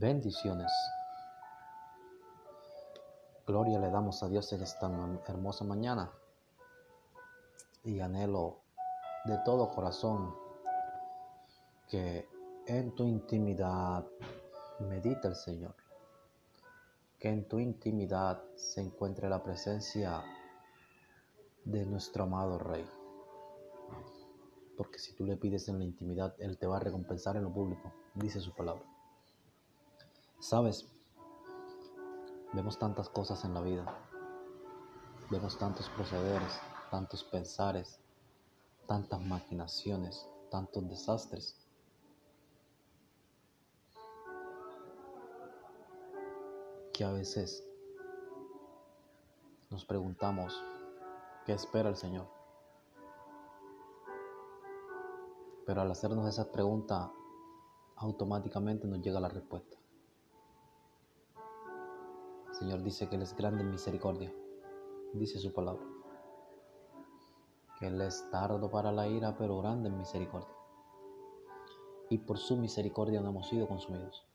Bendiciones. Gloria le damos a Dios en esta hermosa mañana. Y anhelo de todo corazón que en tu intimidad medita el Señor. Que en tu intimidad se encuentre la presencia de nuestro amado Rey. Porque si tú le pides en la intimidad, Él te va a recompensar en lo público, dice su palabra. Sabes, vemos tantas cosas en la vida, vemos tantos procederes, tantos pensares, tantas maquinaciones, tantos desastres. Que a veces nos preguntamos, ¿qué espera el Señor? Pero al hacernos esa pregunta, automáticamente nos llega la respuesta. Señor dice que Él es grande en misericordia, dice su palabra. Que Él es tardo para la ira, pero grande en misericordia. Y por su misericordia no hemos sido consumidos.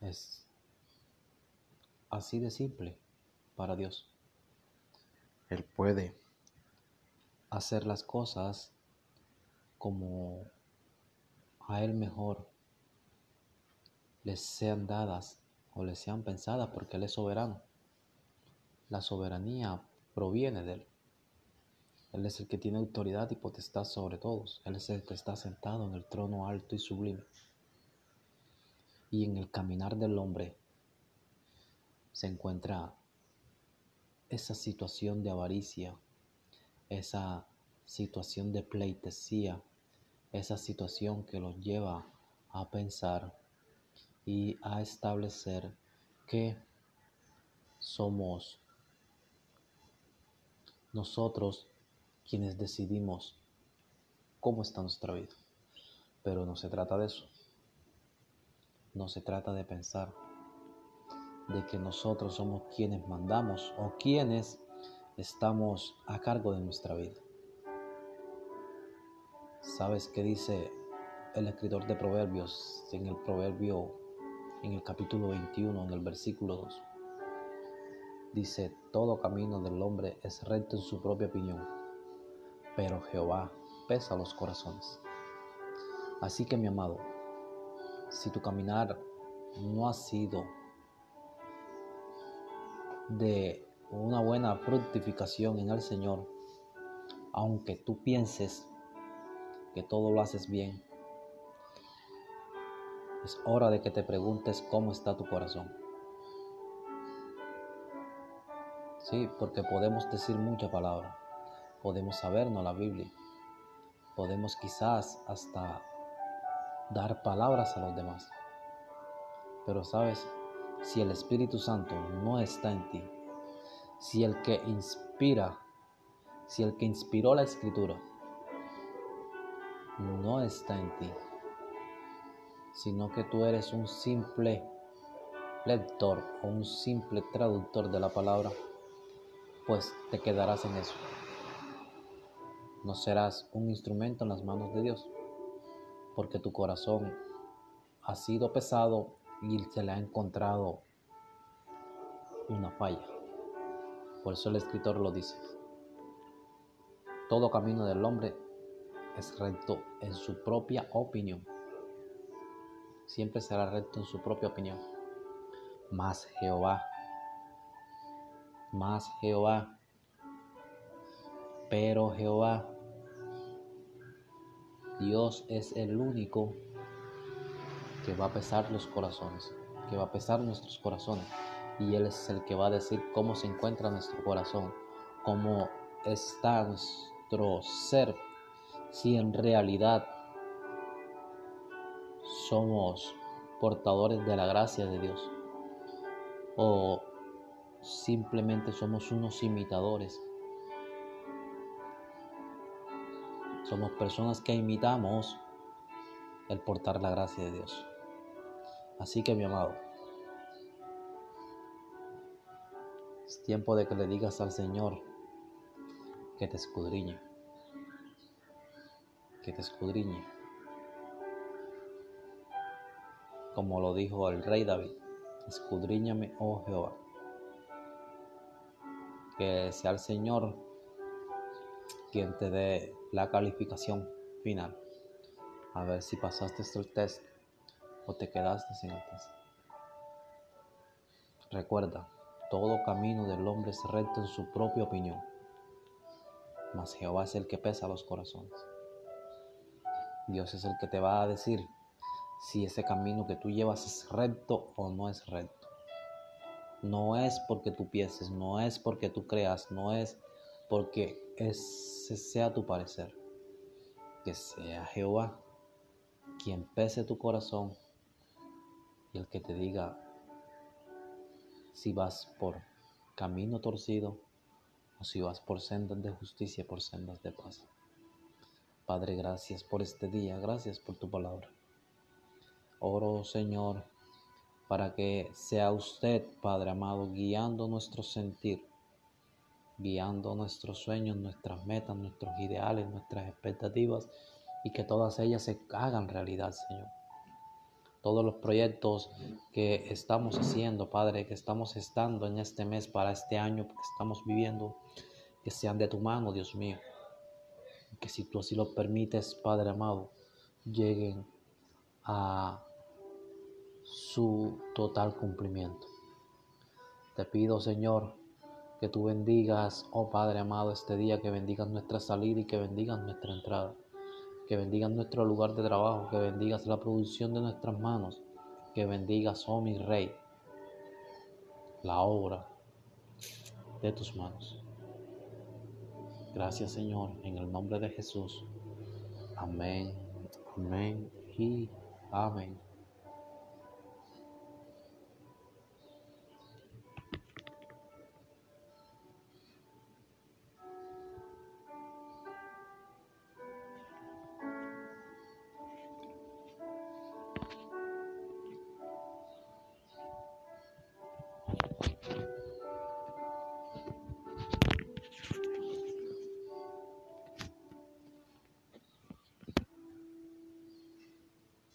Es así de simple para Dios. Él puede hacer las cosas como a Él mejor les sean dadas o les sean pensadas porque Él es soberano. La soberanía proviene de Él. Él es el que tiene autoridad y potestad sobre todos. Él es el que está sentado en el trono alto y sublime. Y en el caminar del hombre se encuentra esa situación de avaricia, esa situación de pleitesía, esa situación que los lleva a pensar y a establecer que somos nosotros quienes decidimos cómo está nuestra vida. Pero no se trata de eso. No se trata de pensar de que nosotros somos quienes mandamos o quienes estamos a cargo de nuestra vida. ¿Sabes qué dice el escritor de Proverbios en el Proverbio en el capítulo 21, en el versículo 2. Dice, todo camino del hombre es recto en su propia opinión, pero Jehová pesa los corazones. Así que mi amado, si tu caminar no ha sido de una buena fructificación en el Señor, aunque tú pienses que todo lo haces bien, es hora de que te preguntes cómo está tu corazón. Sí, porque podemos decir mucha palabra, podemos sabernos la Biblia, podemos quizás hasta dar palabras a los demás. Pero sabes, si el Espíritu Santo no está en ti, si el que inspira, si el que inspiró la escritura no está en ti, sino que tú eres un simple lector o un simple traductor de la palabra, pues te quedarás en eso. No serás un instrumento en las manos de Dios, porque tu corazón ha sido pesado y se le ha encontrado una falla. Por eso el escritor lo dice. Todo camino del hombre es recto en su propia opinión siempre será recto en su propia opinión. Más Jehová, más Jehová, pero Jehová, Dios es el único que va a pesar los corazones, que va a pesar nuestros corazones. Y Él es el que va a decir cómo se encuentra nuestro corazón, cómo está nuestro ser, si en realidad somos portadores de la gracia de Dios o simplemente somos unos imitadores. Somos personas que imitamos el portar la gracia de Dios. Así que mi amado, es tiempo de que le digas al Señor que te escudriñe, que te escudriñe como lo dijo el rey David, escudriñame, oh Jehová. Que sea el Señor quien te dé la calificación final. A ver si pasaste el test o te quedaste sin el test. Recuerda, todo camino del hombre es recto en su propia opinión, mas Jehová es el que pesa los corazones. Dios es el que te va a decir si ese camino que tú llevas es recto o no es recto. No es porque tú pienses, no es porque tú creas, no es porque ese sea tu parecer. Que sea Jehová quien pese tu corazón y el que te diga si vas por camino torcido o si vas por sendas de justicia, por sendas de paz. Padre, gracias por este día, gracias por tu palabra. Oro, Señor, para que sea usted, Padre amado, guiando nuestro sentir, guiando nuestros sueños, nuestras metas, nuestros ideales, nuestras expectativas y que todas ellas se hagan realidad, Señor. Todos los proyectos que estamos haciendo, Padre, que estamos estando en este mes para este año que estamos viviendo, que sean de tu mano, Dios mío. Que si tú así lo permites, Padre amado, lleguen a su total cumplimiento. Te pido, Señor, que tú bendigas, oh Padre amado, este día, que bendigas nuestra salida y que bendigas nuestra entrada que bendigas nuestro lugar de trabajo, que bendigas la producción de nuestras manos, que bendigas, oh mi Rey, la obra de tus manos. Gracias Señor, en el nombre de Jesús. Amén, amén y amén.